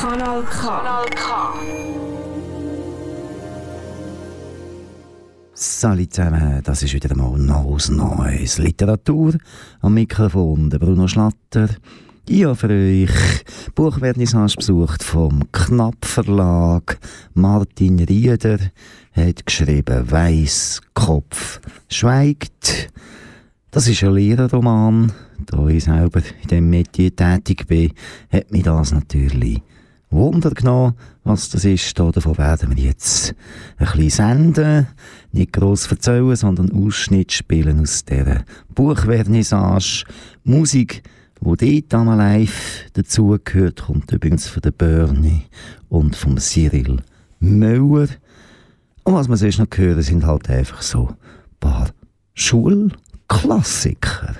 Kanal K. Salut zusammen, das ist wieder einmal Neues Neues. Literatur am Mikrofon, der Bruno Schlatter. Ich habe für euch Buchvernissage besucht vom Knapp Verlag. Martin Rieder hat geschrieben Weißkopf schweigt. Das ist ein Lehrerroman. Da ich selber in diesem Metier tätig bin, hat mich das natürlich Wunder genommen, was das ist. Davon werden wir jetzt ein bisschen senden. Nicht gross erzählen, sondern Ausschnitt spielen aus dieser Buchvernissage. Musik, die dort live dazugehört, kommt übrigens von der Bernie und vom Cyril Müller. Und was wir sonst noch hören, sind halt einfach so ein paar Schulklassiker.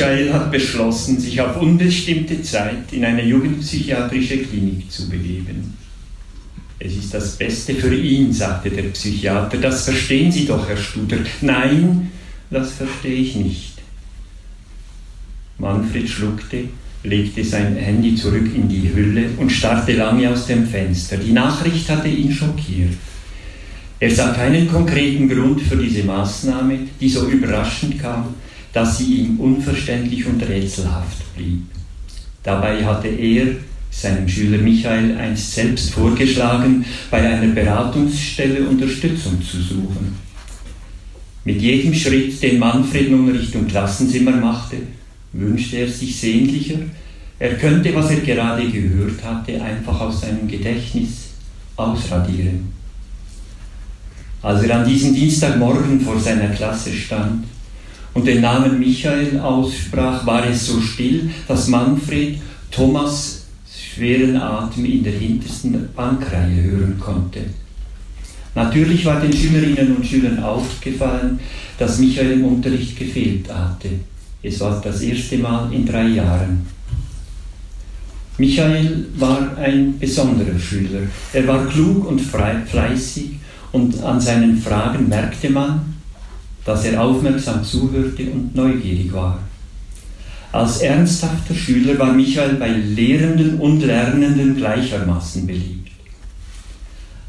Michael hat beschlossen, sich auf unbestimmte Zeit in eine jugendpsychiatrische Klinik zu begeben. Es ist das Beste für ihn, sagte der Psychiater. Das verstehen Sie doch, Herr Studer. Nein, das verstehe ich nicht. Manfred schluckte, legte sein Handy zurück in die Hülle und starrte lange aus dem Fenster. Die Nachricht hatte ihn schockiert. Er sah keinen konkreten Grund für diese Maßnahme, die so überraschend kam, dass sie ihm unverständlich und rätselhaft blieb. Dabei hatte er seinem Schüler Michael einst selbst vorgeschlagen, bei einer Beratungsstelle Unterstützung zu suchen. Mit jedem Schritt, den Manfred nun Richtung Klassenzimmer machte, wünschte er sich sehnlicher, er könnte, was er gerade gehört hatte, einfach aus seinem Gedächtnis ausradieren. Als er an diesem Dienstagmorgen vor seiner Klasse stand und den Namen Michael aussprach, war es so still, dass Manfred Thomas schweren Atem in der hintersten Bankreihe hören konnte. Natürlich war den Schülerinnen und Schülern aufgefallen, dass Michael im Unterricht gefehlt hatte. Es war das erste Mal in drei Jahren. Michael war ein besonderer Schüler. Er war klug und fleißig und an seinen Fragen merkte man, dass er aufmerksam zuhörte und neugierig war. Als ernsthafter Schüler war Michael bei Lehrenden und Lernenden gleichermaßen beliebt.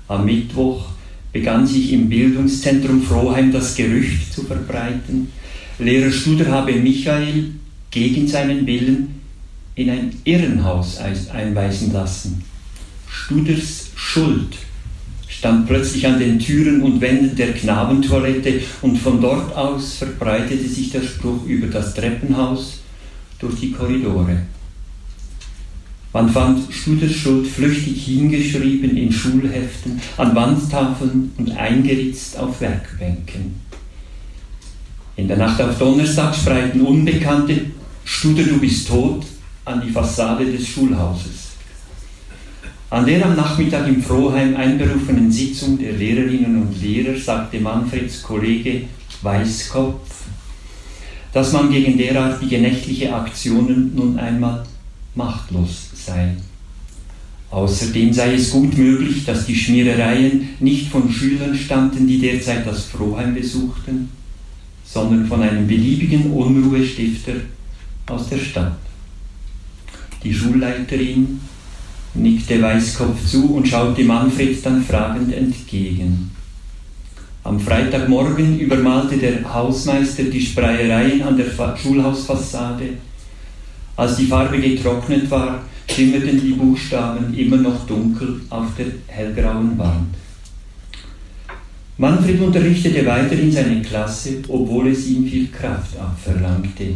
Am Mittwoch begann sich im Bildungszentrum Froheim das Gerücht zu verbreiten, Lehrer Studer habe Michael gegen seinen Willen in ein Irrenhaus einweisen lassen. Studers Schuld stand plötzlich an den Türen und Wänden der Knabentoilette und von dort aus verbreitete sich der Spruch über das Treppenhaus durch die Korridore. Man fand Studers Schuld flüchtig hingeschrieben in Schulheften, an Wandtafeln und eingeritzt auf Werkbänken. In der Nacht auf Donnerstag spreiten Unbekannte Studer, du bist tot an die Fassade des Schulhauses. An der am Nachmittag im Froheim einberufenen Sitzung der Lehrerinnen und Lehrer sagte Manfreds Kollege Weißkopf, dass man gegen derartige nächtliche Aktionen nun einmal machtlos sei. Außerdem sei es gut möglich, dass die Schmierereien nicht von Schülern stammten, die derzeit das Froheim besuchten, sondern von einem beliebigen Unruhestifter aus der Stadt. Die Schulleiterin nickte Weißkopf zu und schaute Manfred dann fragend entgegen. Am Freitagmorgen übermalte der Hausmeister die Spreiereien an der Schulhausfassade. Als die Farbe getrocknet war, schimmerten die Buchstaben immer noch dunkel auf der hellgrauen Wand. Manfred unterrichtete weiterhin seine Klasse, obwohl es ihm viel Kraft abverlangte.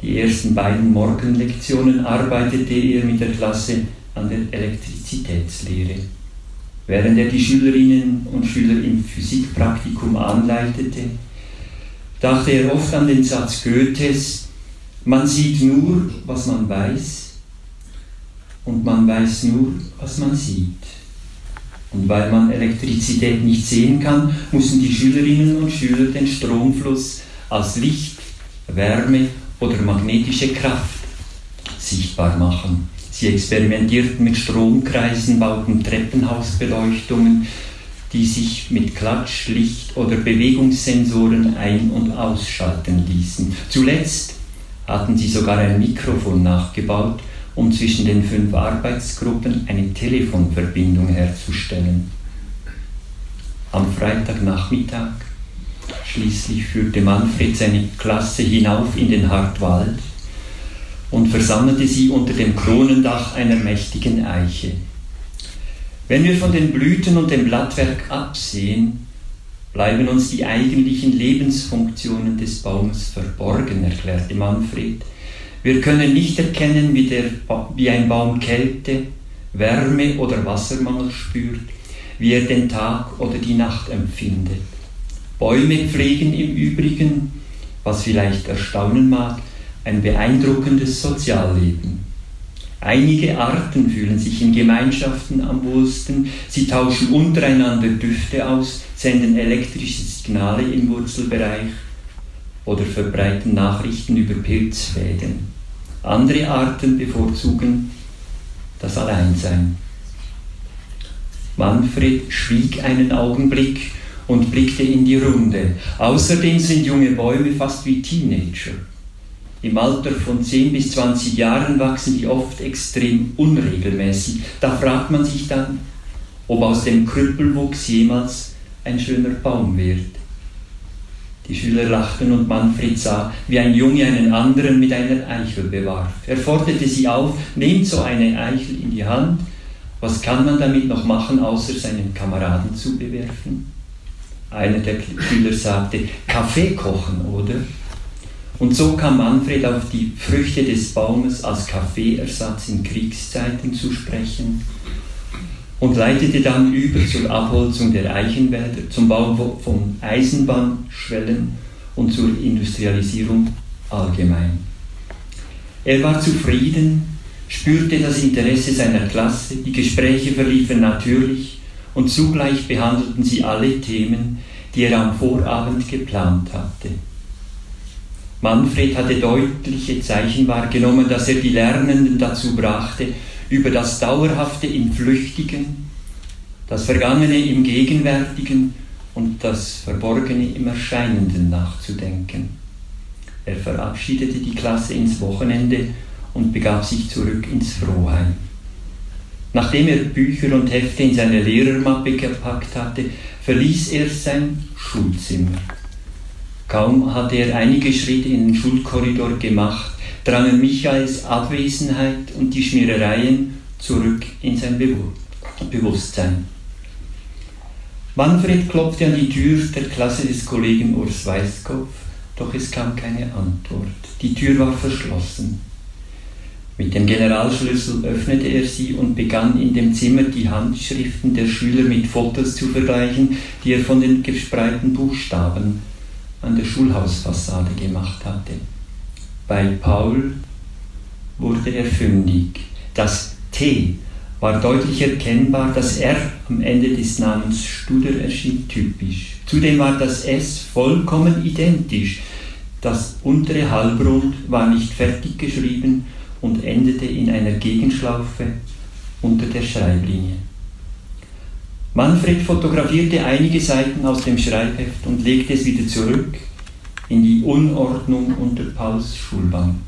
Die ersten beiden Morgenlektionen arbeitete er mit der Klasse an der Elektrizitätslehre. Während er die Schülerinnen und Schüler im Physikpraktikum anleitete, dachte er oft an den Satz Goethes, man sieht nur, was man weiß, und man weiß nur, was man sieht. Und weil man Elektrizität nicht sehen kann, müssen die Schülerinnen und Schüler den Stromfluss als Licht, Wärme oder magnetische Kraft sichtbar machen. Sie experimentierten mit Stromkreisen, bauten Treppenhausbeleuchtungen, die sich mit Klatsch, Licht oder Bewegungssensoren ein- und ausschalten ließen. Zuletzt hatten sie sogar ein Mikrofon nachgebaut, um zwischen den fünf Arbeitsgruppen eine Telefonverbindung herzustellen. Am Freitagnachmittag schließlich führte Manfred seine Klasse hinauf in den Hartwald und versammelte sie unter dem Kronendach einer mächtigen Eiche. Wenn wir von den Blüten und dem Blattwerk absehen, bleiben uns die eigentlichen Lebensfunktionen des Baumes verborgen, erklärte Manfred. Wir können nicht erkennen, wie, der, wie ein Baum Kälte, Wärme oder Wassermangel spürt, wie er den Tag oder die Nacht empfindet. Bäume pflegen im Übrigen, was vielleicht erstaunen mag, ein beeindruckendes Sozialleben. Einige Arten fühlen sich in Gemeinschaften am wohlsten, sie tauschen untereinander Düfte aus, senden elektrische Signale im Wurzelbereich oder verbreiten Nachrichten über Pilzfäden. Andere Arten bevorzugen das Alleinsein. Manfred schwieg einen Augenblick und blickte in die Runde. Außerdem sind junge Bäume fast wie Teenager. Im Alter von 10 bis 20 Jahren wachsen die oft extrem unregelmäßig. Da fragt man sich dann, ob aus dem Krüppelwuchs jemals ein schöner Baum wird. Die Schüler lachten und Manfred sah, wie ein Junge einen anderen mit einer Eichel bewarf. Er forderte sie auf, nehmt so eine Eichel in die Hand. Was kann man damit noch machen, außer seinen Kameraden zu bewerfen? Einer der Schüler sagte, Kaffee kochen, oder? Und so kam Manfred auf die Früchte des Baumes als Kaffeeersatz in Kriegszeiten zu sprechen und leitete dann über zur Abholzung der Eichenwälder, zum Bau von Eisenbahnschwellen und zur Industrialisierung allgemein. Er war zufrieden, spürte das Interesse seiner Klasse, die Gespräche verliefen natürlich und zugleich behandelten sie alle Themen, die er am Vorabend geplant hatte. Manfred hatte deutliche Zeichen wahrgenommen, dass er die Lernenden dazu brachte, über das Dauerhafte im Flüchtigen, das Vergangene im Gegenwärtigen und das Verborgene im Erscheinenden nachzudenken. Er verabschiedete die Klasse ins Wochenende und begab sich zurück ins Frohheim. Nachdem er Bücher und Hefte in seine Lehrermappe gepackt hatte, verließ er sein Schulzimmer. Kaum hatte er einige Schritte in den Schulkorridor gemacht, drangen Michaels Abwesenheit und die Schmierereien zurück in sein Bewusstsein. Manfred klopfte an die Tür der Klasse des Kollegen Urs Weißkopf, doch es kam keine Antwort. Die Tür war verschlossen. Mit dem Generalschlüssel öffnete er sie und begann in dem Zimmer die Handschriften der Schüler mit Fotos zu vergleichen, die er von den gespreiten Buchstaben an der Schulhausfassade gemacht hatte. Bei Paul wurde er fündig. Das T war deutlich erkennbar, das R am Ende des Namens Studer erschien typisch. Zudem war das S vollkommen identisch. Das untere Halbrund war nicht fertig geschrieben und endete in einer Gegenschlaufe unter der Schreiblinie. Manfred fotografierte einige Seiten aus dem Schreibheft und legte es wieder zurück in die Unordnung unter Pauls Schulbank.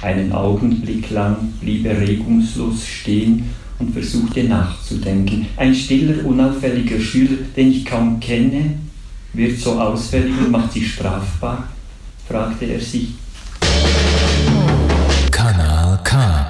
Einen Augenblick lang blieb er regungslos stehen und versuchte nachzudenken. Ein stiller, unauffälliger Schüler, den ich kaum kenne, wird so ausfällig und macht sich strafbar, fragte er sich. Kanal K.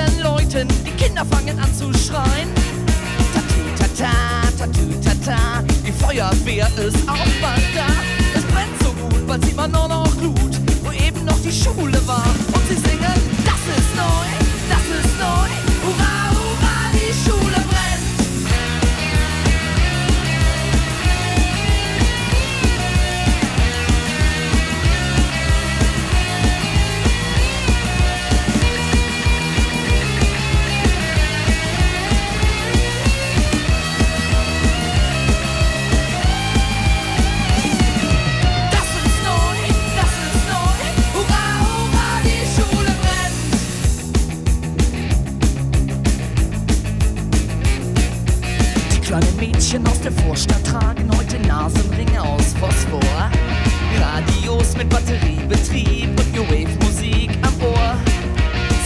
alten Leuten, die Kinder fangen an zu schreien. Tatütata, tatütata, die Feuerwehr ist auch bald da. Es brennt so gut, weil sie man nur noch Glut, wo eben noch die Schule war. Und sie singen, das ist neu, das ist neu, hurra! Vorstadt tragen heute Nasenringe aus Phosphor. Radios mit Batteriebetrieb und New Wave Musik am Ohr.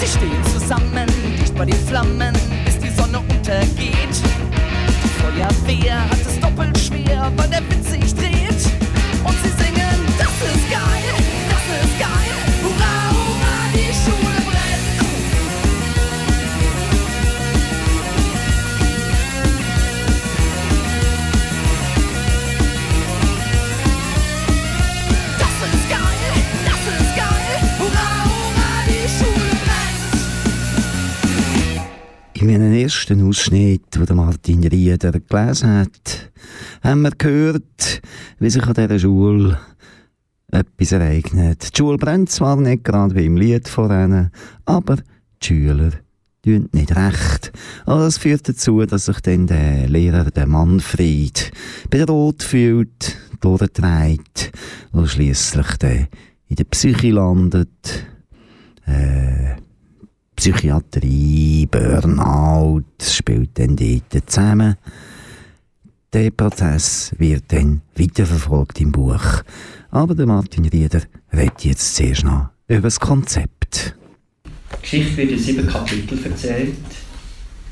Sie stehen zusammen, dicht bei den Flammen, bis die Sonne untergeht. Die Feuerwehr hat es doppelt schwer, weil der Wind ersten Ausschnitt, den Martin Rieder gelesen hat, haben wir gehört, wie sich an dieser Schule etwas ereignet. Die Schule brennt zwar nicht gerade wie im Lied vorhin, aber die Schüler tun nicht recht. Also das führt dazu, dass sich dann der Lehrer, der Manfred, bedroht fühlt, durchdreht und schliesslich in der Psyche landet. Äh, Psychiatrie, Burnout, spielt dann dort zusammen. Der Prozess wird dann weiterverfolgt im Buch. Aber der Martin Rieder redet jetzt zuerst noch über das Konzept. Die Geschichte wird in sieben Kapitel erzählt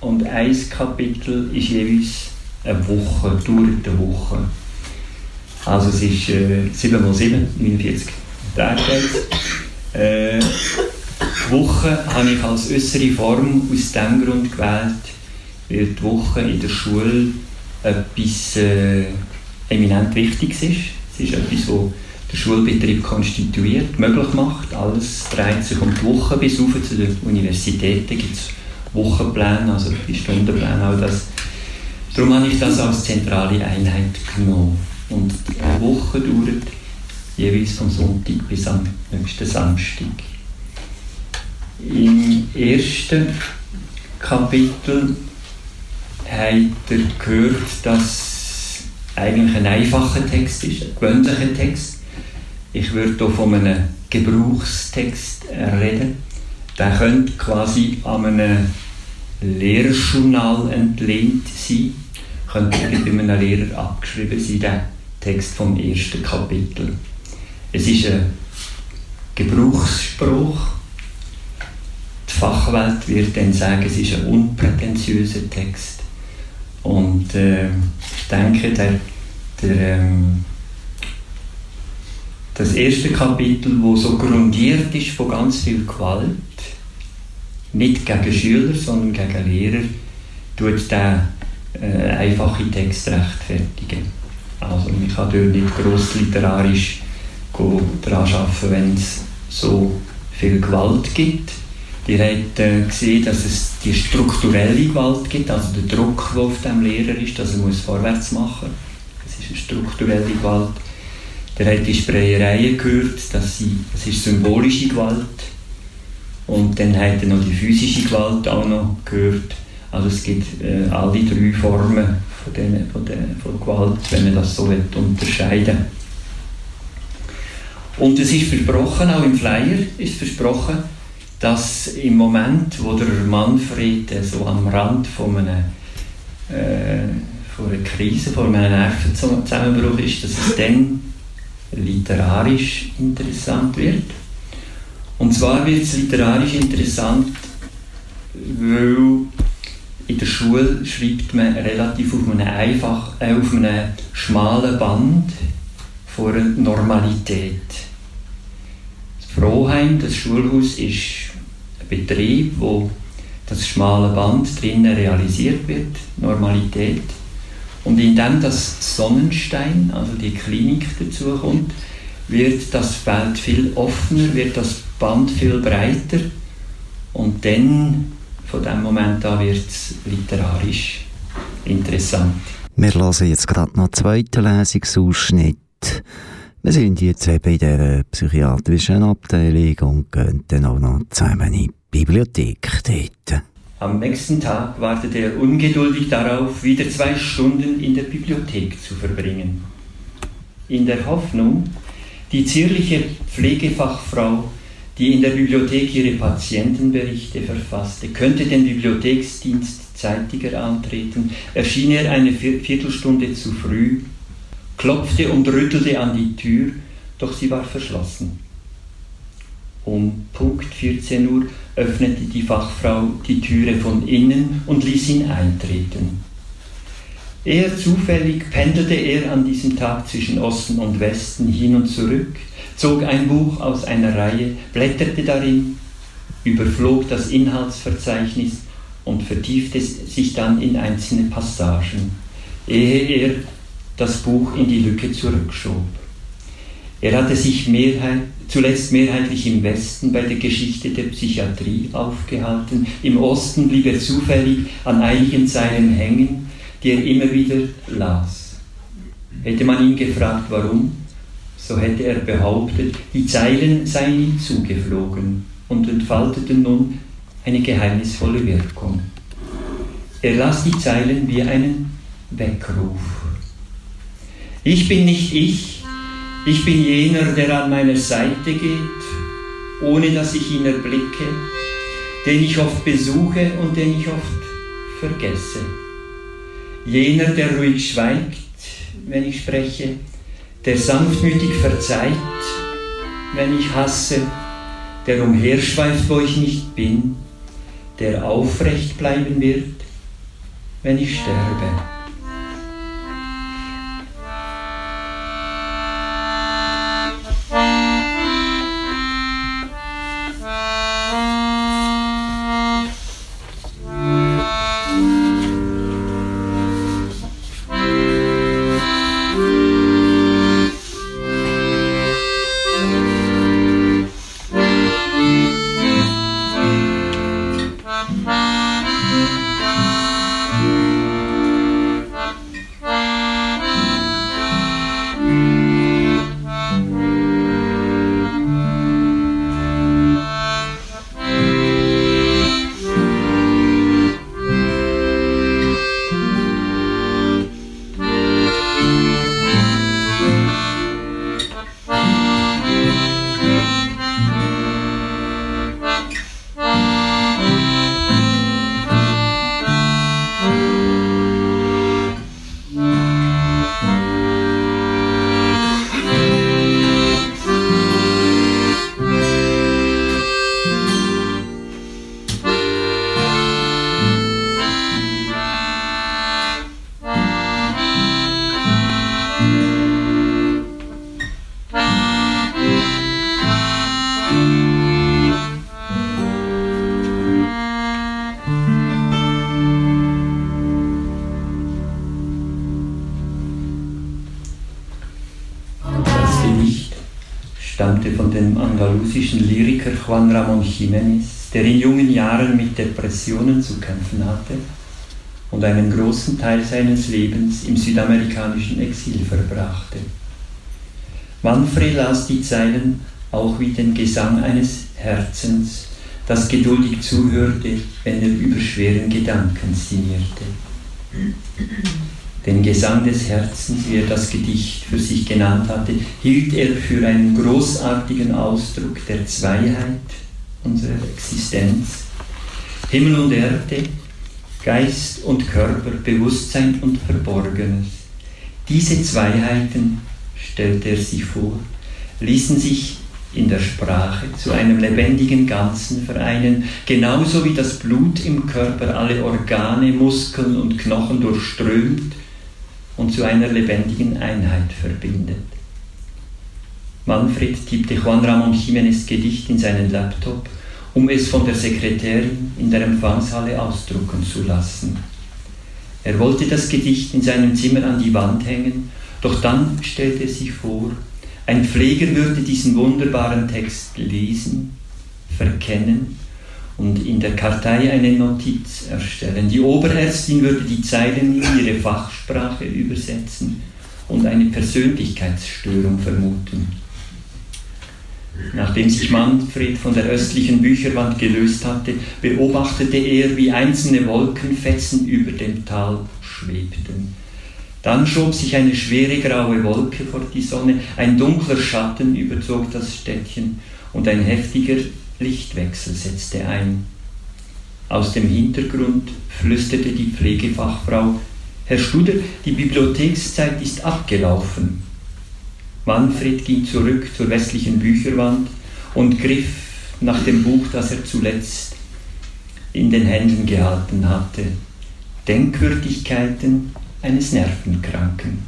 und ein Kapitel ist jeweils eine Woche, dauert eine Woche. Also es ist äh, 7 mal 7, 49 Tage äh, Woche habe ich als äußere Form aus dem Grund gewählt, weil die Woche in der Schule etwas äh, eminent Wichtiges ist. Es ist etwas, was der Schulbetrieb konstituiert, möglich macht. Alles dreht sich um die Woche bis rauf zu den Universitäten gibt es Wochenpläne, also die Stundenpläne, all das. Darum habe ich das als zentrale Einheit genommen. Und die Woche dauert jeweils vom Sonntag bis am nächsten Samstag. Im ersten Kapitel habt ihr gehört, dass eigentlich ein einfacher Text ist, ein gewöhnlicher Text. Ich würde hier von einem Gebrauchstext reden. Der könnte quasi an einem Lehrjournal entlehnt sein. Könnte bei einem Lehrer abgeschrieben sein, der Text vom ersten Kapitel. Es ist ein Gebrauchsspruch. Die Fachwelt wird dann sagen, es ist ein unprätentiöser Text. Und äh, ich denke, der, der, ähm, das erste Kapitel, wo so grundiert ist von ganz viel Gewalt, nicht gegen Schüler, sondern gegen Lehrer, tut der äh, einfache Text rechtfertigen. Also man kann dort nicht gross literarisch daran arbeiten, wenn es so viel Gewalt gibt. Ihr habt äh, gesehen, dass es die strukturelle Gewalt gibt, also der Druck, der auf dem Lehrer ist, dass er muss vorwärts machen muss. Das ist eine strukturelle Gewalt. Ihr habt die Sprayereien gehört, dass sie, das ist symbolische Gewalt. Und dann habt ihr noch die physische Gewalt auch noch gehört. Also es gibt äh, alle drei Formen von, den, von, den, von Gewalt, wenn man das so will, unterscheiden Und es ist versprochen, auch im Flyer ist versprochen, dass im Moment, wo der Manfred äh, so am Rand von einer, äh, von einer Krise, von einem Nervenzusammenbruch ist, dass es dann literarisch interessant wird. Und zwar wird es literarisch interessant, weil in der Schule schreibt man relativ auf einem, einfach, äh, auf einem schmalen Band einer Normalität. Das Froheim, das Schulhaus, ist Betrieb, wo das schmale Band drinnen realisiert wird, Normalität. Und indem das Sonnenstein, also die Klinik dazu kommt, wird das Feld viel offener, wird das Band viel breiter und dann, von dem Moment an, wird es literarisch interessant. Wir hören jetzt gerade noch einen zweiten Lesungsausschnitt. Wir sind jetzt eben in dieser psychiatrischen Abteilung und gehen dann auch noch zusammen in Bibliothek dort. Am nächsten Tag wartete er ungeduldig darauf, wieder zwei Stunden in der Bibliothek zu verbringen. In der Hoffnung, die zierliche Pflegefachfrau, die in der Bibliothek ihre Patientenberichte verfasste, könnte den Bibliotheksdienst zeitiger antreten, erschien er eine Viertelstunde zu früh, klopfte und rüttelte an die Tür, doch sie war verschlossen. Um Punkt 14 Uhr öffnete die Fachfrau die Türe von innen und ließ ihn eintreten. Eher zufällig pendelte er an diesem Tag zwischen Osten und Westen hin und zurück, zog ein Buch aus einer Reihe, blätterte darin, überflog das Inhaltsverzeichnis und vertiefte sich dann in einzelne Passagen, ehe er das Buch in die Lücke zurückschob. Er hatte sich mehrheit, zuletzt mehrheitlich im Westen bei der Geschichte der Psychiatrie aufgehalten. Im Osten blieb er zufällig an einigen Zeilen hängen, die er immer wieder las. Hätte man ihn gefragt, warum, so hätte er behauptet, die Zeilen seien ihm zugeflogen und entfalteten nun eine geheimnisvolle Wirkung. Er las die Zeilen wie einen Weckruf. Ich bin nicht ich, ich bin jener, der an meiner Seite geht, ohne dass ich ihn erblicke, den ich oft besuche und den ich oft vergesse. Jener, der ruhig schweigt, wenn ich spreche, der sanftmütig verzeiht, wenn ich hasse, der umherschweift, wo ich nicht bin, der aufrecht bleiben wird, wenn ich sterbe. Andalusischen Lyriker Juan Ramón Jiménez, der in jungen Jahren mit Depressionen zu kämpfen hatte und einen großen Teil seines Lebens im südamerikanischen Exil verbrachte. Manfred las die Zeilen auch wie den Gesang eines Herzens, das geduldig zuhörte, wenn er über schweren Gedanken sinnierte. Gesang des Herzens, wie er das Gedicht für sich genannt hatte, hielt er für einen großartigen Ausdruck der Zweiheit unserer Existenz. Himmel und Erde, Geist und Körper, Bewusstsein und Verborgenes. Diese Zweiheiten, stellte er sich vor, ließen sich in der Sprache zu einem lebendigen Ganzen vereinen, genauso wie das Blut im Körper alle Organe, Muskeln und Knochen durchströmt und zu einer lebendigen Einheit verbindet. Manfred tippte Juan Ramón Jiménez Gedicht in seinen Laptop, um es von der Sekretärin in der Empfangshalle ausdrucken zu lassen. Er wollte das Gedicht in seinem Zimmer an die Wand hängen, doch dann stellte er sich vor, ein Pfleger würde diesen wunderbaren Text lesen, verkennen und in der Kartei eine Notiz erstellen. Die Oberärztin würde die Zeilen in ihre Fachsprache übersetzen und eine Persönlichkeitsstörung vermuten. Nachdem sich Manfred von der östlichen Bücherwand gelöst hatte, beobachtete er, wie einzelne Wolkenfetzen über dem Tal schwebten. Dann schob sich eine schwere graue Wolke vor die Sonne, ein dunkler Schatten überzog das Städtchen und ein heftiger Lichtwechsel setzte ein. Aus dem Hintergrund flüsterte die Pflegefachfrau, Herr Studer, die Bibliothekszeit ist abgelaufen. Manfred ging zurück zur westlichen Bücherwand und griff nach dem Buch, das er zuletzt in den Händen gehalten hatte. Denkwürdigkeiten eines Nervenkranken.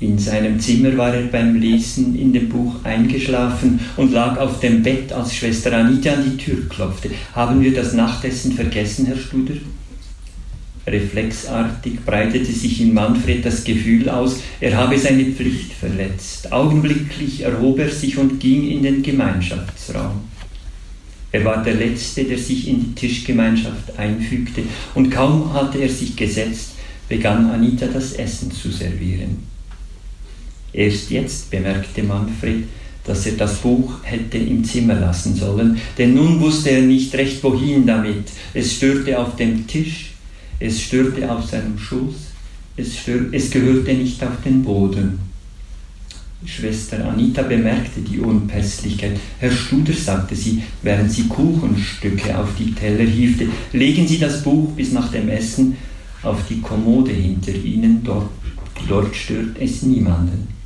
In seinem Zimmer war er beim Lesen in dem Buch eingeschlafen und lag auf dem Bett, als Schwester Anita an die Tür klopfte. Haben wir das Nachtessen vergessen, Herr Studer? Reflexartig breitete sich in Manfred das Gefühl aus, er habe seine Pflicht verletzt. Augenblicklich erhob er sich und ging in den Gemeinschaftsraum. Er war der Letzte, der sich in die Tischgemeinschaft einfügte, und kaum hatte er sich gesetzt, begann Anita das Essen zu servieren. Erst jetzt bemerkte Manfred, dass er das Buch hätte im Zimmer lassen sollen, denn nun wusste er nicht recht wohin damit. Es störte auf dem Tisch, es störte auf seinem Schoß, es, stör, es gehörte nicht auf den Boden. Schwester Anita bemerkte die Unpässlichkeit. Herr Studer, sagte sie, während sie Kuchenstücke auf die Teller hiefte, legen Sie das Buch bis nach dem Essen auf die Kommode hinter Ihnen, dort, dort stört es niemanden.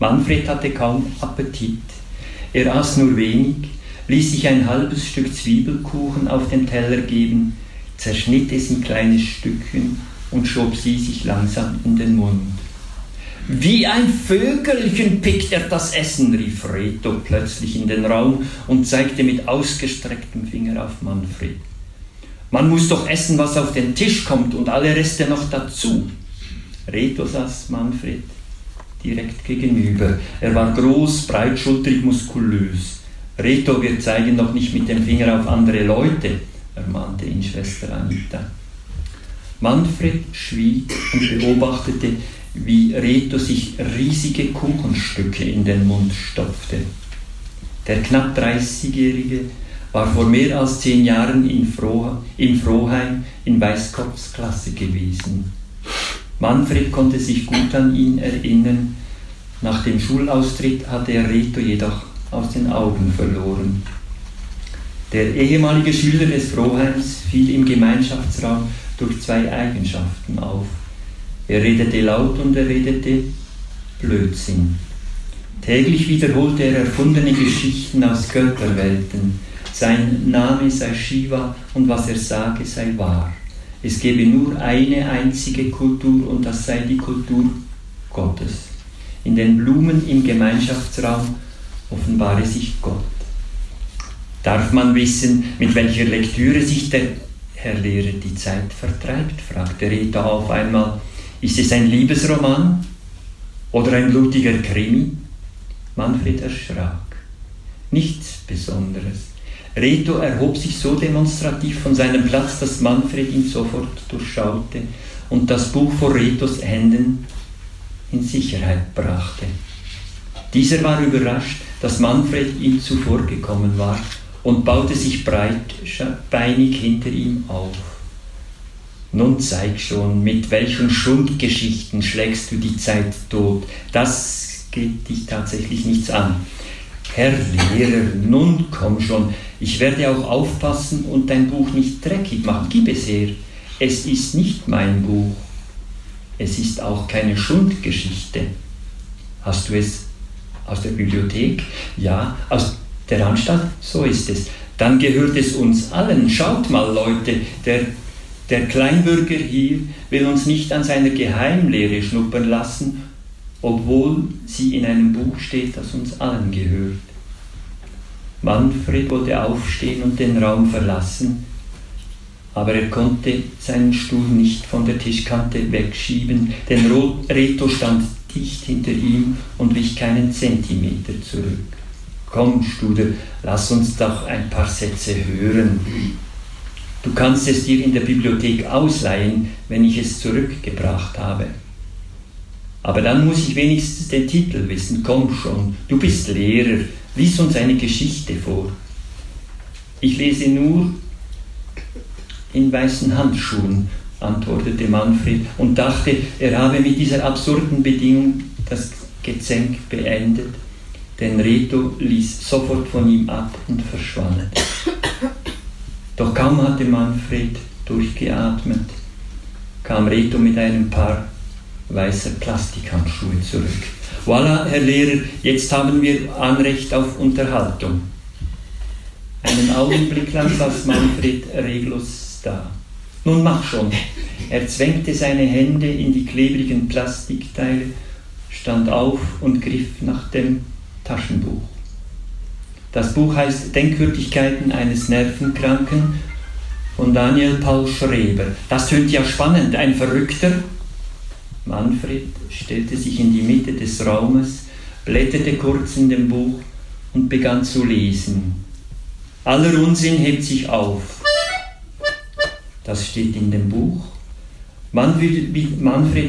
Manfred hatte kaum Appetit. Er aß nur wenig, ließ sich ein halbes Stück Zwiebelkuchen auf den Teller geben, zerschnitt es in kleine Stückchen und schob sie sich langsam in den Mund. Wie ein Vögelchen pickt er das Essen, rief Reto plötzlich in den Raum und zeigte mit ausgestrecktem Finger auf Manfred. Man muss doch essen, was auf den Tisch kommt und alle Reste noch dazu. Reto saß Manfred direkt gegenüber. Er war groß, breitschultrig, muskulös. Reto, wir zeigen noch nicht mit dem Finger auf andere Leute, ermahnte ihn Schwester Anita. Manfred schwieg und beobachtete, wie Reto sich riesige Kuchenstücke in den Mund stopfte. Der knapp 30-Jährige war vor mehr als zehn Jahren in, Froh, in Frohheim in Weißkopfs Klasse gewesen. Manfred konnte sich gut an ihn erinnern. Nach dem Schulaustritt hatte er Reto jedoch aus den Augen verloren. Der ehemalige Schüler des Frohheims fiel im Gemeinschaftsraum durch zwei Eigenschaften auf. Er redete laut und er redete Blödsinn. Täglich wiederholte er erfundene Geschichten aus Götterwelten. Sein Name sei Shiva und was er sage sei wahr. Es gebe nur eine einzige Kultur und das sei die Kultur Gottes. In den Blumen im Gemeinschaftsraum offenbare sich Gott. Darf man wissen, mit welcher Lektüre sich der Herr Lehrer die Zeit vertreibt? fragte Rita auf einmal. Ist es ein Liebesroman oder ein blutiger Krimi? Manfred erschrak. Nichts Besonderes. Reto erhob sich so demonstrativ von seinem Platz, dass Manfred ihn sofort durchschaute und das Buch vor Retos Händen in Sicherheit brachte. Dieser war überrascht, dass Manfred ihm zuvorgekommen war und baute sich breitbeinig hinter ihm auf. Nun zeig schon, mit welchen Schundgeschichten schlägst du die Zeit tot. Das geht dich tatsächlich nichts an. Herr Lehrer, nun komm schon, ich werde auch aufpassen und dein Buch nicht dreckig machen. Gib es her. Es ist nicht mein Buch. Es ist auch keine Schundgeschichte. Hast du es aus der Bibliothek? Ja, aus der Anstalt? So ist es. Dann gehört es uns allen. Schaut mal, Leute, der, der Kleinbürger hier will uns nicht an seiner Geheimlehre schnuppern lassen obwohl sie in einem Buch steht, das uns allen gehört. Manfred wollte aufstehen und den Raum verlassen, aber er konnte seinen Stuhl nicht von der Tischkante wegschieben, denn Reto stand dicht hinter ihm und wich keinen Zentimeter zurück. Komm, Studer, lass uns doch ein paar Sätze hören. Du kannst es dir in der Bibliothek ausleihen, wenn ich es zurückgebracht habe. Aber dann muss ich wenigstens den Titel wissen. Komm schon, du bist Lehrer, lies uns eine Geschichte vor. Ich lese nur in weißen Handschuhen, antwortete Manfred und dachte, er habe mit dieser absurden Bedingung das Gezänk beendet, denn Reto ließ sofort von ihm ab und verschwand. Doch kaum hatte Manfred durchgeatmet, kam Reto mit einem Paar weißer Plastikhandschuhe zurück. Voilà, Herr Lehrer, jetzt haben wir Anrecht auf Unterhaltung. Einen Augenblick lang saß Manfred reglos da. Nun mach schon. Er zwängte seine Hände in die klebrigen Plastikteile, stand auf und griff nach dem Taschenbuch. Das Buch heißt Denkwürdigkeiten eines Nervenkranken von Daniel Paul Schreber. Das tönt ja spannend, ein Verrückter. Manfred stellte sich in die Mitte des Raumes, blätterte kurz in dem Buch und begann zu lesen. Aller Unsinn hebt sich auf. Das steht in dem Buch. Manfred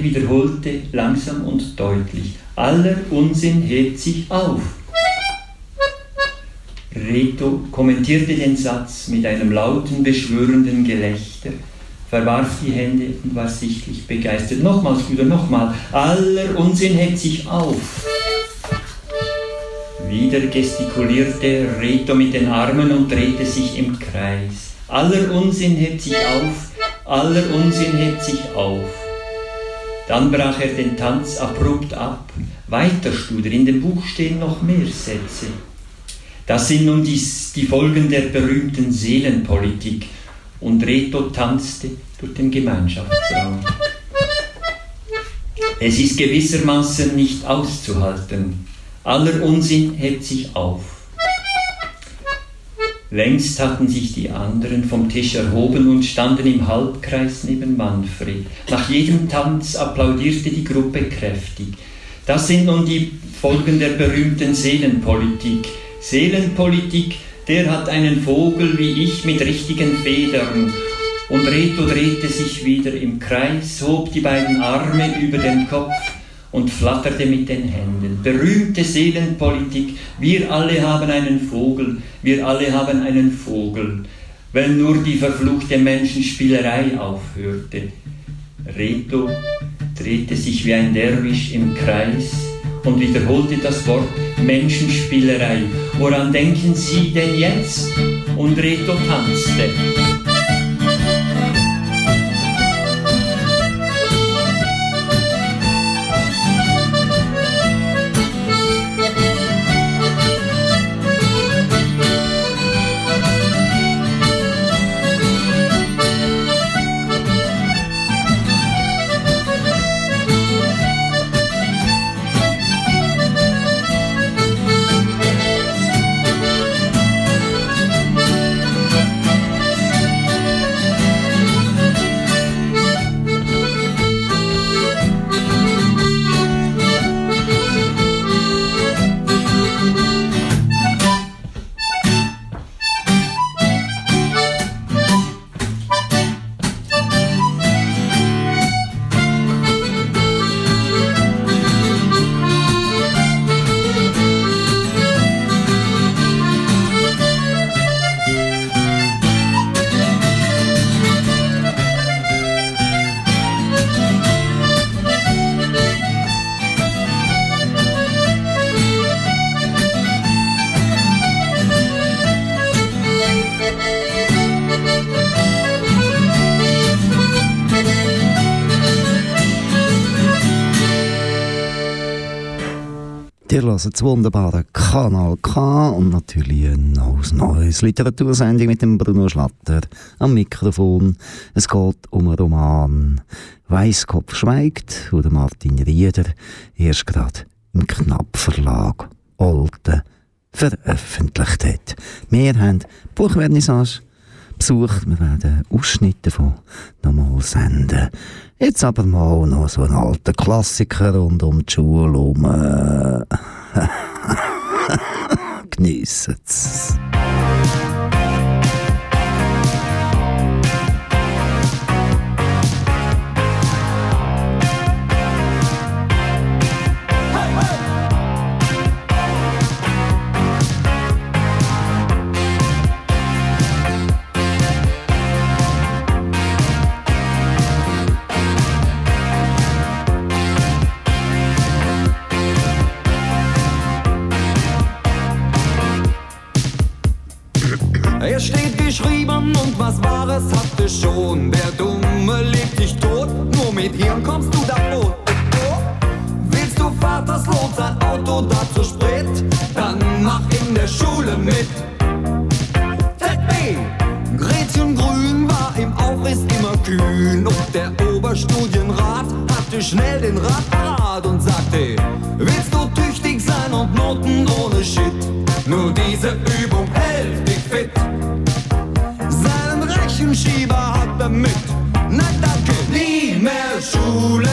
wiederholte langsam und deutlich. Aller Unsinn hebt sich auf. Reto kommentierte den Satz mit einem lauten, beschwörenden Gelächter, verwarf die Hände und war sichtlich begeistert. Nochmals, Brüder, nochmal. Aller Unsinn hebt sich auf. Wieder gestikulierte Reto mit den Armen und drehte sich im Kreis. Aller Unsinn hebt sich auf, aller Unsinn hebt sich auf. Dann brach er den Tanz abrupt ab. Weiter, Studer, in dem Buch stehen noch mehr Sätze. Das sind nun die, die Folgen der berühmten Seelenpolitik. Und Reto tanzte durch den Gemeinschaftsraum. Es ist gewissermaßen nicht auszuhalten. Aller Unsinn hebt sich auf. Längst hatten sich die anderen vom Tisch erhoben und standen im Halbkreis neben Manfred. Nach jedem Tanz applaudierte die Gruppe kräftig. Das sind nun die Folgen der berühmten Seelenpolitik. Seelenpolitik, der hat einen Vogel wie ich mit richtigen Federn. Und Reto drehte sich wieder im Kreis, hob die beiden Arme über den Kopf und flatterte mit den Händen. Berühmte Seelenpolitik, wir alle haben einen Vogel, wir alle haben einen Vogel, wenn nur die verfluchte Menschenspielerei aufhörte. Reto drehte sich wie ein Derwisch im Kreis und wiederholte das Wort Menschenspielerei. Woran denken Sie denn jetzt? Und Reto tanzte. Hört das wunderbare Kanal K und natürlich eine neues Literatursendung mit dem Bruno Schlatter am Mikrofon. Es geht um einen Roman «Weißkopf schweigt», wo der Martin Rieder erst gerade im Knapp-Verlag Olten veröffentlicht hat. Wir haben Buchvernissage besucht. Wir werden Ausschnitte davon nochmal senden. Jetzt aber mal noch so ein alter Klassiker rund um die Schule herum. Geniessen steht geschrieben und was Wahres hatte schon. Der Dumme legt dich tot, nur mit Hirn kommst du davon. Willst du Vaterslohn, sein Auto dazu Sprit? Dann mach in der Schule mit. ZB, Gretchen Grün war im Aufriss immer kühn und der Oberstudienrat hatte schnell den Rat parat und sagte, willst du tüchtig sein und Noten ohne Shit? Nur diese Übung hält dich fit. Seinen Rechenschieber hat mit. Nein, danke, nie mehr Schule.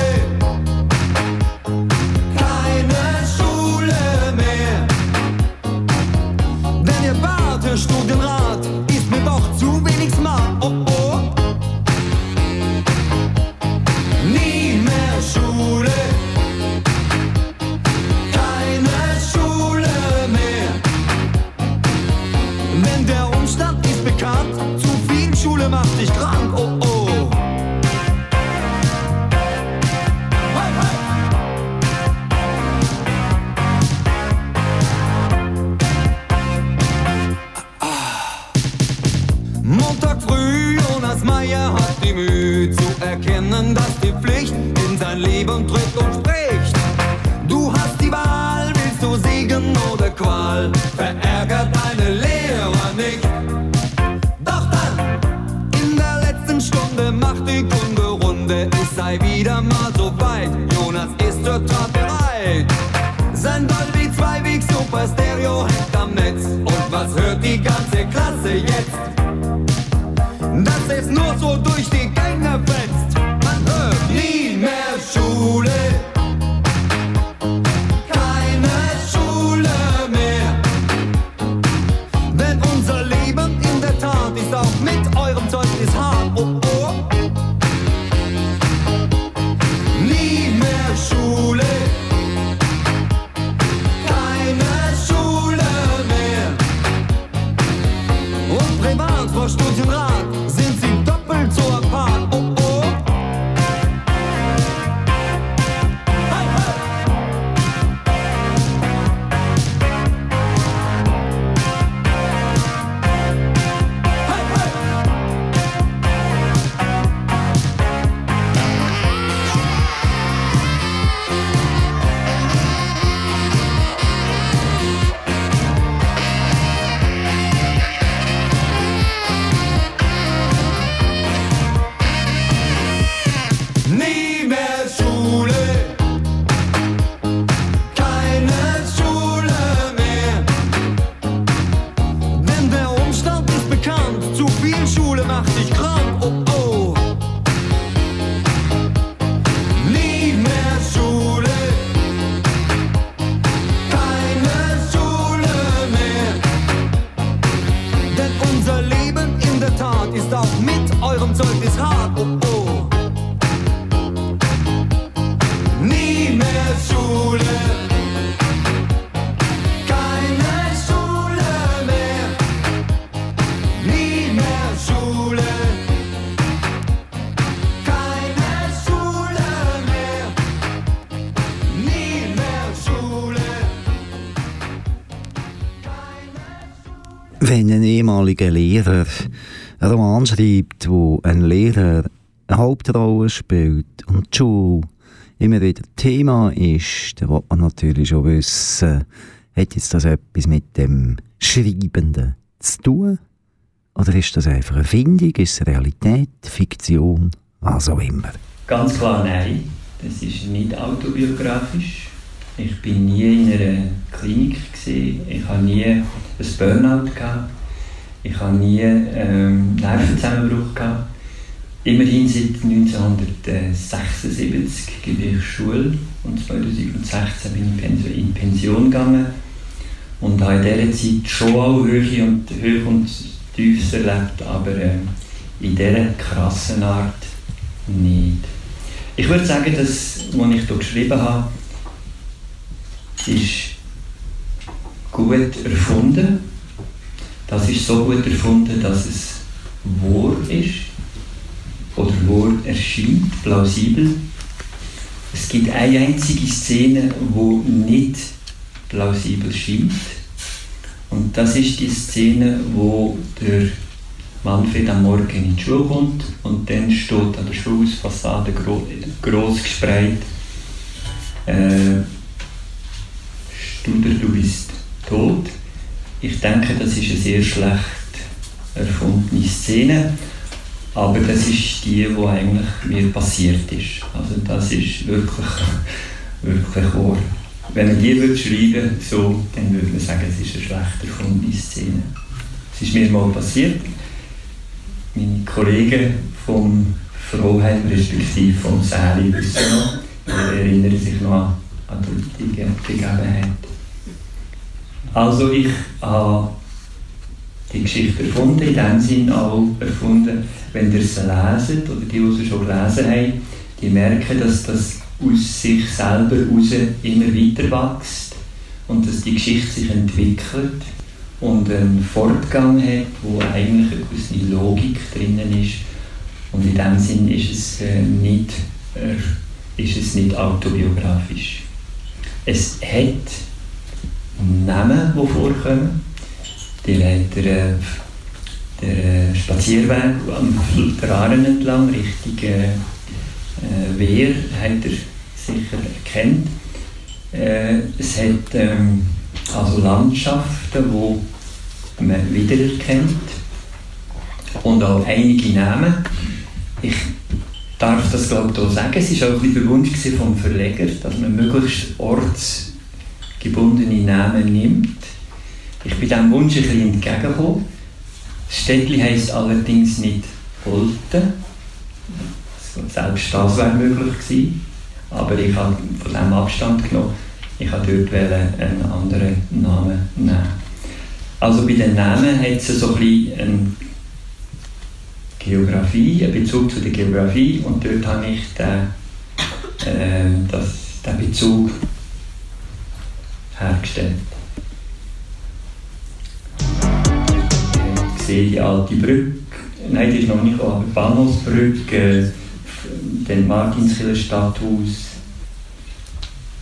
Wenn ein ehemaliger Lehrer einen Roman schreibt, wo ein Lehrer eine Hauptrolle spielt und die Schule immer wieder Thema ist, dann will man natürlich schon wissen, hat jetzt das etwas mit dem Schreibenden zu tun? Oder ist das einfach eine Findung, ist es Realität, Fiktion, was auch immer? Ganz klar nein. Das ist nicht autobiografisch. Ich bin nie in einer Klinik gesehen. Ich habe nie ein Burnout gehabt. Ich habe nie ähm, Nervenzusammenbruch gehabt. Immerhin seit 1976 gebe ich Schule und 2016 bin ich in Pension gegangen und habe in dieser Zeit schon auch Höhe und, Höhe und Tiefs erlebt, aber ähm, in dieser krassen Art nicht. Ich würde sagen, dass, was ich hier geschrieben habe, ist gut erfunden. Das ist so gut erfunden, dass es wahr ist oder wahr erscheint, plausibel. Es gibt eine einzige Szene, die nicht plausibel scheint. Und das ist die Szene, wo der Manfred am Morgen in die Schule kommt und dann steht an der Schulfassade gro groß gespreit äh, Studer, du bist tot. Ich denke, das ist eine sehr schlecht erfundene Szene, aber das ist die, die eigentlich mir passiert ist. Also das ist wirklich, wirklich wahr. Wenn man die schreiben so, dann würde man sagen, es ist eine schlecht erfundene Szene. Es ist mir mal passiert. Meine Kollegen vom Froheim, respektive vom Säli, wissen noch, erinnern sich noch an die Begebenheit. Also ich habe die Geschichte erfunden, in dem Sinn auch erfunden, wenn ihr sie leset oder die, die sie schon gelesen haben, die merken, dass das aus sich selber heraus immer weiter wächst und dass die Geschichte sich entwickelt und einen Fortgang hat, wo eigentlich eine gewisse Logik drinnen ist. Und in dem Sinn ist es, äh, nicht, äh, ist es nicht autobiografisch. Es hat Namen, die vorkommen. Der hat der, der Spazierweg am Filteraren entlang, Richtung äh, Wehr, hat er sicher erkannt. Äh, es hat ähm, also Landschaften, die man wiedererkennt und auch einige Namen. Ich darf das glaube ich sagen, es war auch ein der Wunsch vom Verleger, dass man möglichst ortsgebundene Namen nimmt. Ich bin diesem Wunsch ein bisschen entgegengekommen. Das Städtchen heisst allerdings nicht Holten. Selbst das wäre möglich gewesen. Aber ich habe von dem Abstand genommen. Ich habe dort einen anderen Namen nehmen. Also bei den Namen hat es so ein bisschen eine Geografie, einen Bezug zu der Geografie und dort habe ich den, äh, das, den Bezug hergestellt. Ich sehe die alte Brücke, nein, die ist noch nicht, aber Bahnhofsbrücke, äh, den Martinskiller Stadthaus.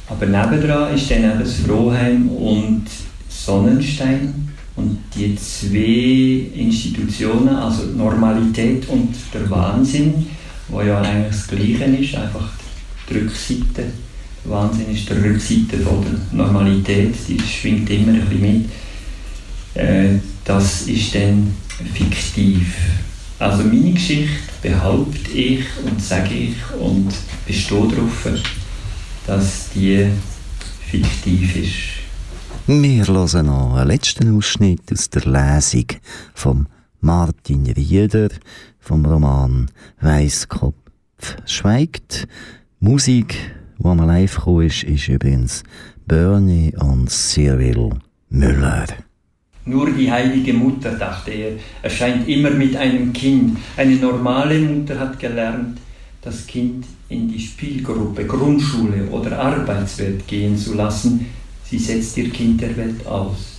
Aber nebendran ist dann eben das Froheim und Sonnenstein. Und die zwei Institutionen, also Normalität und der Wahnsinn, wo ja eigentlich das Gleiche ist, einfach die Rückseite. Der Wahnsinn ist die Rückseite von der Normalität, die schwingt immer ein bisschen mit. Äh, das ist dann fiktiv. Also meine Geschichte behaupte ich und sage ich und bestehe darauf, dass die fiktiv ist. Wir hören noch einen letzten Ausschnitt aus der Lesung von Martin Rieder vom Roman Weißkopf schweigt. Musik, die am live gekommen ist, ist übrigens Bernie und Cyril Müller. Nur die heilige Mutter, dachte er, erscheint immer mit einem Kind. Eine normale Mutter hat gelernt, das Kind in die Spielgruppe, Grundschule oder Arbeitswelt gehen zu lassen. Sie setzt ihr Kind der Welt aus.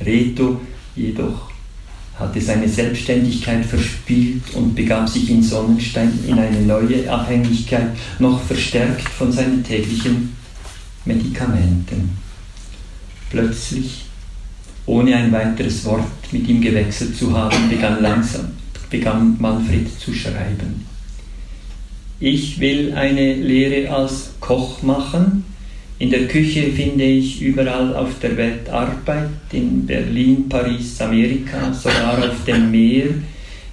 Reto jedoch hatte seine Selbstständigkeit verspielt und begab sich in Sonnenstein in eine neue Abhängigkeit, noch verstärkt von seinen täglichen Medikamenten. Plötzlich ohne ein weiteres Wort mit ihm gewechselt zu haben, begann langsam, begann Manfred zu schreiben. Ich will eine Lehre als Koch machen. In der Küche finde ich überall auf der Welt Arbeit, in Berlin, Paris, Amerika, sogar auf dem Meer.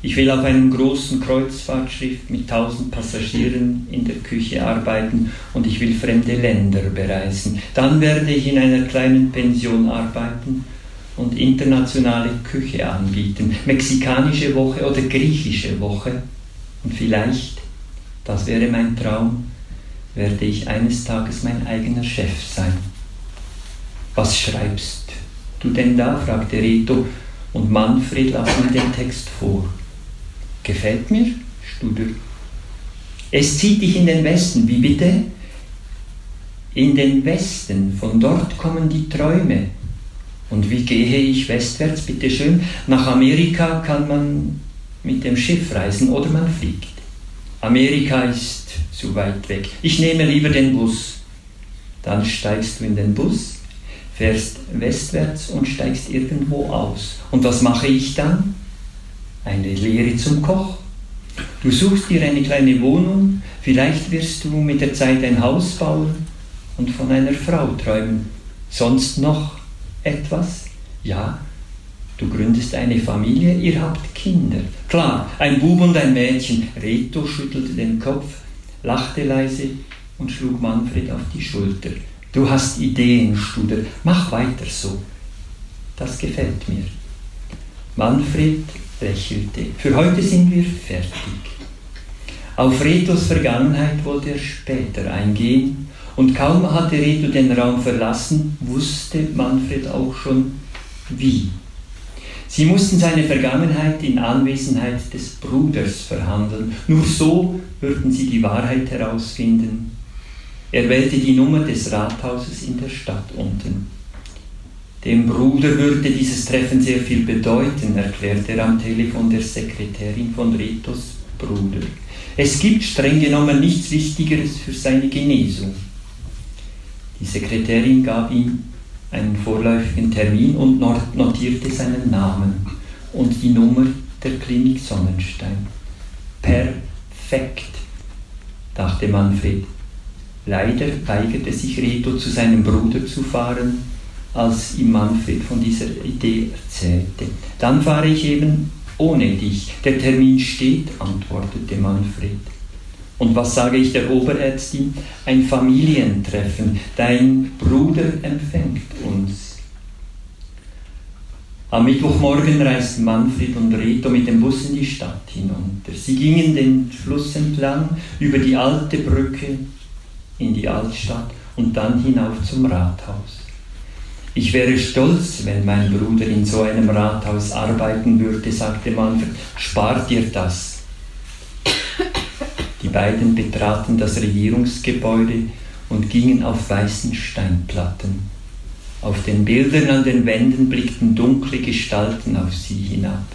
Ich will auf einem großen Kreuzfahrtschiff mit tausend Passagieren in der Küche arbeiten und ich will fremde Länder bereisen. Dann werde ich in einer kleinen Pension arbeiten und internationale Küche anbieten, mexikanische Woche oder griechische Woche. Und vielleicht, das wäre mein Traum, werde ich eines Tages mein eigener Chef sein. Was schreibst du denn da? fragte Reto, und Manfred las mir den Text vor. Gefällt mir? Studer. Es zieht dich in den Westen, wie bitte? In den Westen, von dort kommen die Träume, und wie gehe ich westwärts, bitteschön? Nach Amerika kann man mit dem Schiff reisen oder man fliegt. Amerika ist zu weit weg. Ich nehme lieber den Bus. Dann steigst du in den Bus, fährst westwärts und steigst irgendwo aus. Und was mache ich dann? eine Lehre zum Koch. Du suchst dir eine kleine Wohnung, vielleicht wirst du mit der Zeit ein Haus bauen und von einer Frau träumen. Sonst noch etwas? Ja, du gründest eine Familie, ihr habt Kinder. Klar, ein Bub und ein Mädchen. Reto schüttelte den Kopf, lachte leise und schlug Manfred auf die Schulter. Du hast Ideen, Studer, mach weiter so. Das gefällt mir. Manfred lächelte. Für heute sind wir fertig. Auf Retos Vergangenheit wollte er später eingehen, und kaum hatte Reto den Raum verlassen, wusste Manfred auch schon wie. Sie mussten seine Vergangenheit in Anwesenheit des Bruders verhandeln. Nur so würden sie die Wahrheit herausfinden. Er wählte die Nummer des Rathauses in der Stadt unten. Dem Bruder würde dieses Treffen sehr viel bedeuten, erklärte er am Telefon der Sekretärin von Retos Bruder. Es gibt streng genommen nichts Wichtigeres für seine Genesung. Die Sekretärin gab ihm einen vorläufigen Termin und notierte seinen Namen und die Nummer der Klinik Sonnenstein. Perfekt, dachte Manfred. Leider weigerte sich Reto zu seinem Bruder zu fahren, als ihm Manfred von dieser Idee erzählte. Dann fahre ich eben ohne dich. Der Termin steht, antwortete Manfred. Und was sage ich der Oberärztin? Ein Familientreffen. Dein Bruder empfängt uns. Am Mittwochmorgen reisten Manfred und Reto mit dem Bus in die Stadt hinunter. Sie gingen den Fluss entlang über die alte Brücke in die Altstadt und dann hinauf zum Rathaus. Ich wäre stolz, wenn mein Bruder in so einem Rathaus arbeiten würde, sagte Manfred. Spart dir das. Die beiden betraten das Regierungsgebäude und gingen auf weißen Steinplatten. Auf den Bildern an den Wänden blickten dunkle Gestalten auf sie hinab.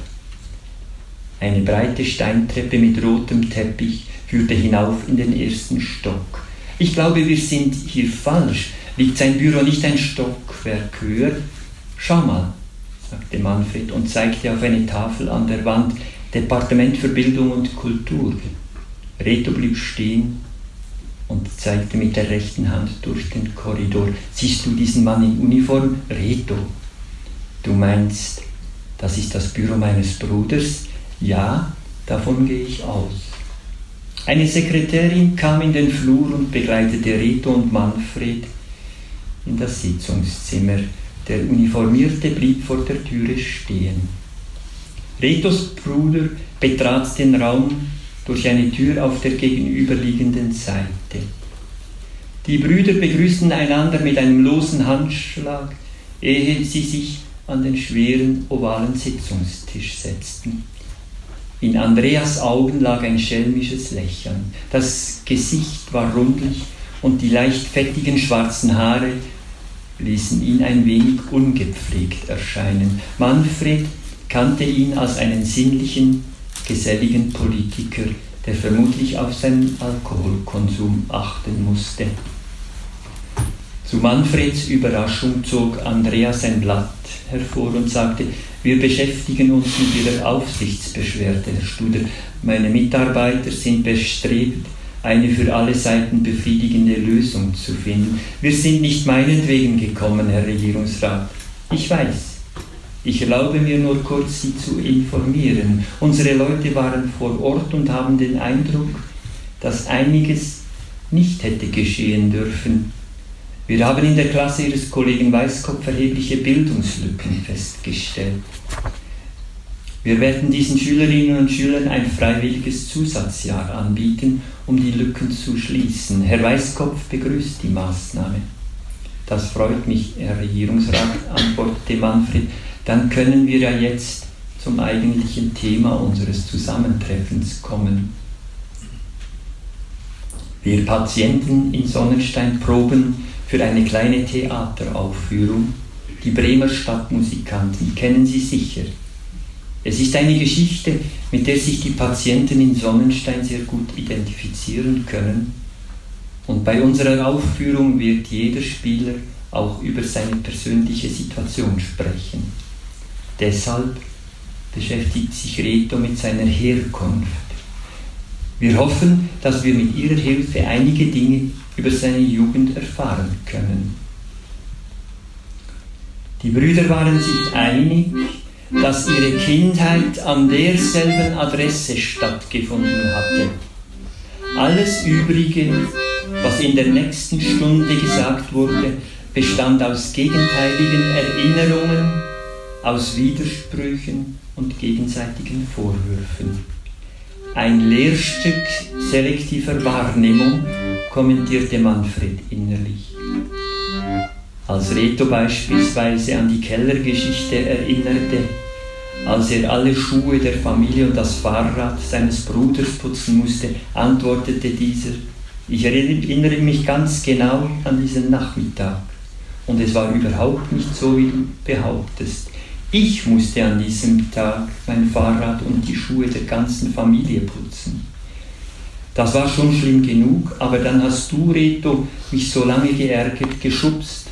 Eine breite Steintreppe mit rotem Teppich führte hinauf in den ersten Stock. Ich glaube, wir sind hier falsch. Liegt sein Büro nicht ein Stockwerk höher? Schau mal, sagte Manfred und zeigte auf eine Tafel an der Wand Departement für Bildung und Kultur. Reto blieb stehen und zeigte mit der rechten Hand durch den Korridor. Siehst du diesen Mann in Uniform? Reto. Du meinst, das ist das Büro meines Bruders? Ja, davon gehe ich aus. Eine Sekretärin kam in den Flur und begleitete Reto und Manfred in das Sitzungszimmer. Der Uniformierte blieb vor der Türe stehen. Retos Bruder betrat den Raum durch eine Tür auf der gegenüberliegenden Seite. Die Brüder begrüßten einander mit einem losen Handschlag, ehe sie sich an den schweren ovalen Sitzungstisch setzten. In Andreas Augen lag ein schelmisches Lächeln. Das Gesicht war rundlich und die leicht fettigen schwarzen Haare ließen ihn ein wenig ungepflegt erscheinen. Manfred kannte ihn als einen sinnlichen, geselligen Politiker, der vermutlich auf seinen Alkoholkonsum achten musste. Zu Manfreds Überraschung zog Andreas ein Blatt hervor und sagte, wir beschäftigen uns mit Ihrer Aufsichtsbeschwerde, Herr Studer. Meine Mitarbeiter sind bestrebt, eine für alle Seiten befriedigende Lösung zu finden. Wir sind nicht meinetwegen gekommen, Herr Regierungsrat. Ich weiß. Ich erlaube mir nur kurz, Sie zu informieren. Unsere Leute waren vor Ort und haben den Eindruck, dass einiges nicht hätte geschehen dürfen. Wir haben in der Klasse Ihres Kollegen Weißkopf erhebliche Bildungslücken festgestellt. Wir werden diesen Schülerinnen und Schülern ein freiwilliges Zusatzjahr anbieten, um die Lücken zu schließen. Herr Weißkopf begrüßt die Maßnahme. Das freut mich, Herr Regierungsrat, antwortete Manfred. Dann können wir ja jetzt zum eigentlichen Thema unseres Zusammentreffens kommen. Wir Patienten in Sonnenstein proben für eine kleine Theateraufführung. Die Bremer Stadtmusikanten kennen Sie sicher. Es ist eine Geschichte, mit der sich die Patienten in Sonnenstein sehr gut identifizieren können. Und bei unserer Aufführung wird jeder Spieler auch über seine persönliche Situation sprechen. Deshalb beschäftigt sich Reto mit seiner Herkunft. Wir hoffen, dass wir mit ihrer Hilfe einige Dinge über seine Jugend erfahren können. Die Brüder waren sich einig, dass ihre Kindheit an derselben Adresse stattgefunden hatte. Alles Übrige, was in der nächsten Stunde gesagt wurde, bestand aus gegenteiligen Erinnerungen, aus Widersprüchen und gegenseitigen Vorwürfen. Ein Lehrstück selektiver Wahrnehmung, kommentierte Manfred innerlich. Als Reto beispielsweise an die Kellergeschichte erinnerte, als er alle Schuhe der Familie und das Fahrrad seines Bruders putzen musste, antwortete dieser, ich erinnere mich ganz genau an diesen Nachmittag. Und es war überhaupt nicht so, wie du behauptest. Ich musste an diesem Tag mein Fahrrad und die Schuhe der ganzen Familie putzen. Das war schon schlimm genug, aber dann hast du, Reto, mich so lange geärgert, geschubst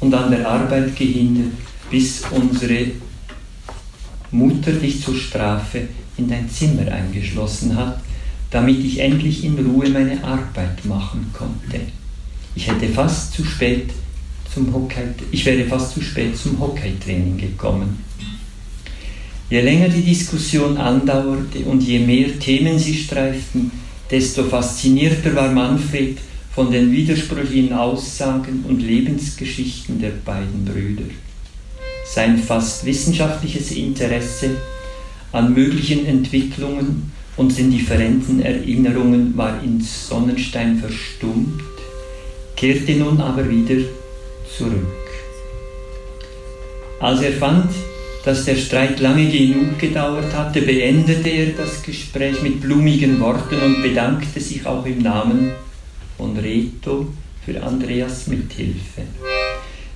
und an der Arbeit gehindert, bis unsere Mutter dich zur Strafe in dein Zimmer eingeschlossen hat, damit ich endlich in Ruhe meine Arbeit machen konnte. Ich hätte fast zu spät zum Hockey, ich wäre fast zu spät zum Hockeytraining gekommen. Je länger die Diskussion andauerte und je mehr Themen sie streiften, desto faszinierter war Manfred von den widersprüchlichen Aussagen und Lebensgeschichten der beiden Brüder. Sein fast wissenschaftliches Interesse an möglichen Entwicklungen und den differenten Erinnerungen war in Sonnenstein verstummt, kehrte nun aber wieder zurück. Als er fand, dass der Streit lange genug gedauert hatte, beendete er das Gespräch mit blumigen Worten und bedankte sich auch im Namen von Reto für Andreas Mithilfe.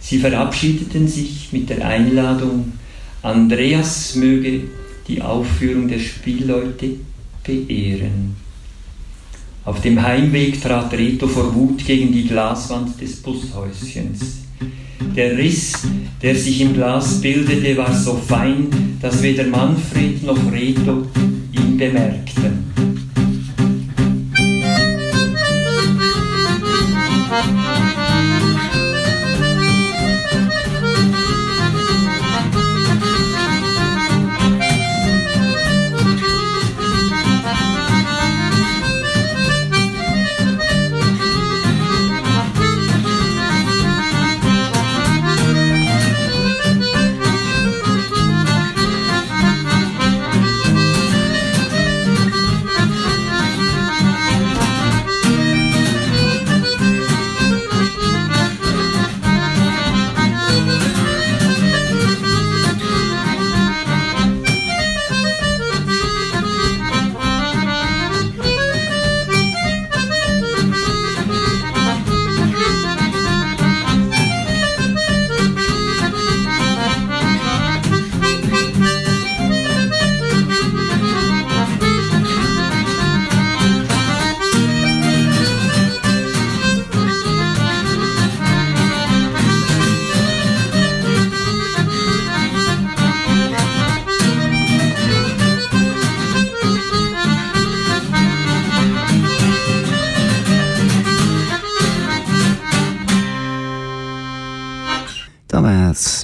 Sie verabschiedeten sich mit der Einladung, Andreas möge die Aufführung der Spielleute beehren. Auf dem Heimweg trat Reto vor Wut gegen die Glaswand des Bushäuschens. Der Riss, der sich im Glas bildete, war so fein, dass weder Manfred noch Reto ihn bemerkten.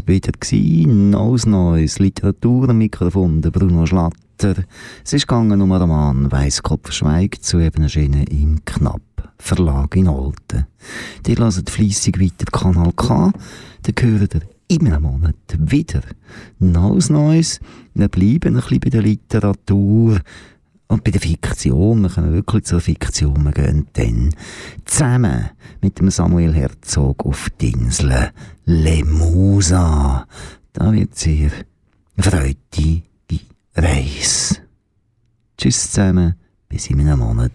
Wieder. Neues Neues, Literatur am Mikrofon, der Bruno Schlatter. Es ist gegangen um einen Roman «Weisskopf schweigt», zu eben erschienen im Knapp Verlag in Olten. Die hören fleissig weiter Kanal K, dann hören ihr in einem Monat wieder Neues Neues. Wir bleiben ein bisschen bei der Literatur. Und bei der Fiktion, wir können wirklich zur Fiktion, wir gehen dann zusammen mit dem Samuel Herzog auf die Insel Lemusa. Da wird sehr freudige Reise. Tschüss zusammen, bis in einem Monat.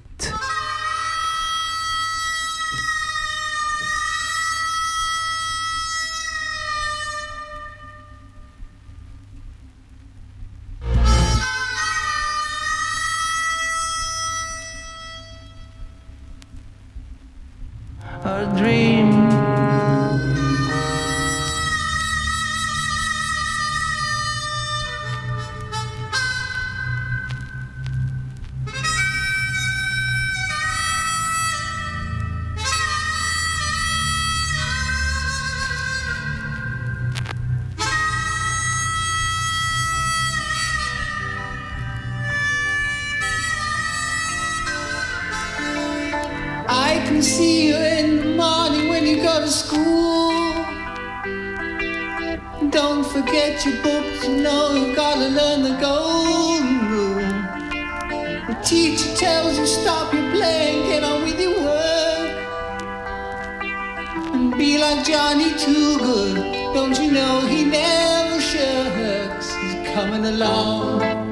Be like Johnny Too Good. Don't you know he never shucks? He's coming along.